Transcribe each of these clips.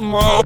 Mo.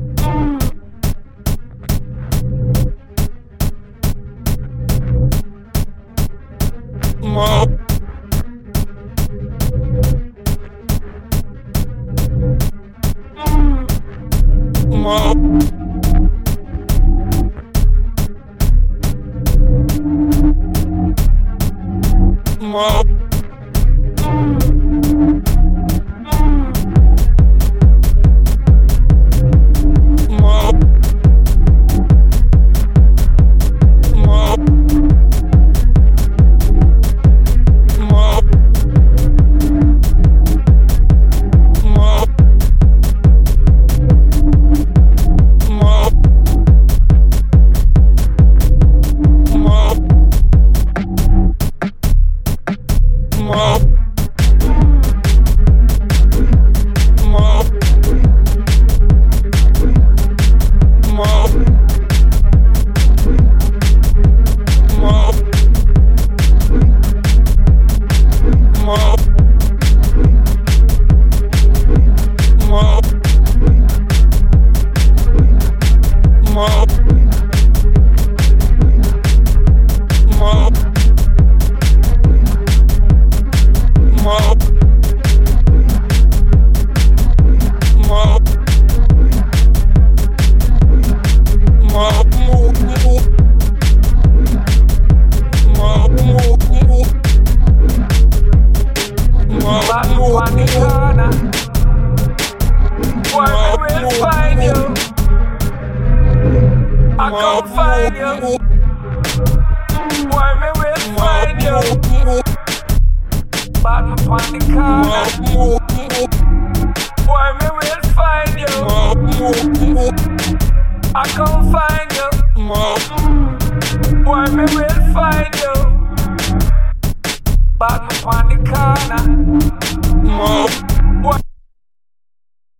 Where we will find you. I can't find you. Where me will find you. Back upon the corner. Where me will find you. I can't find you. Where me will find you.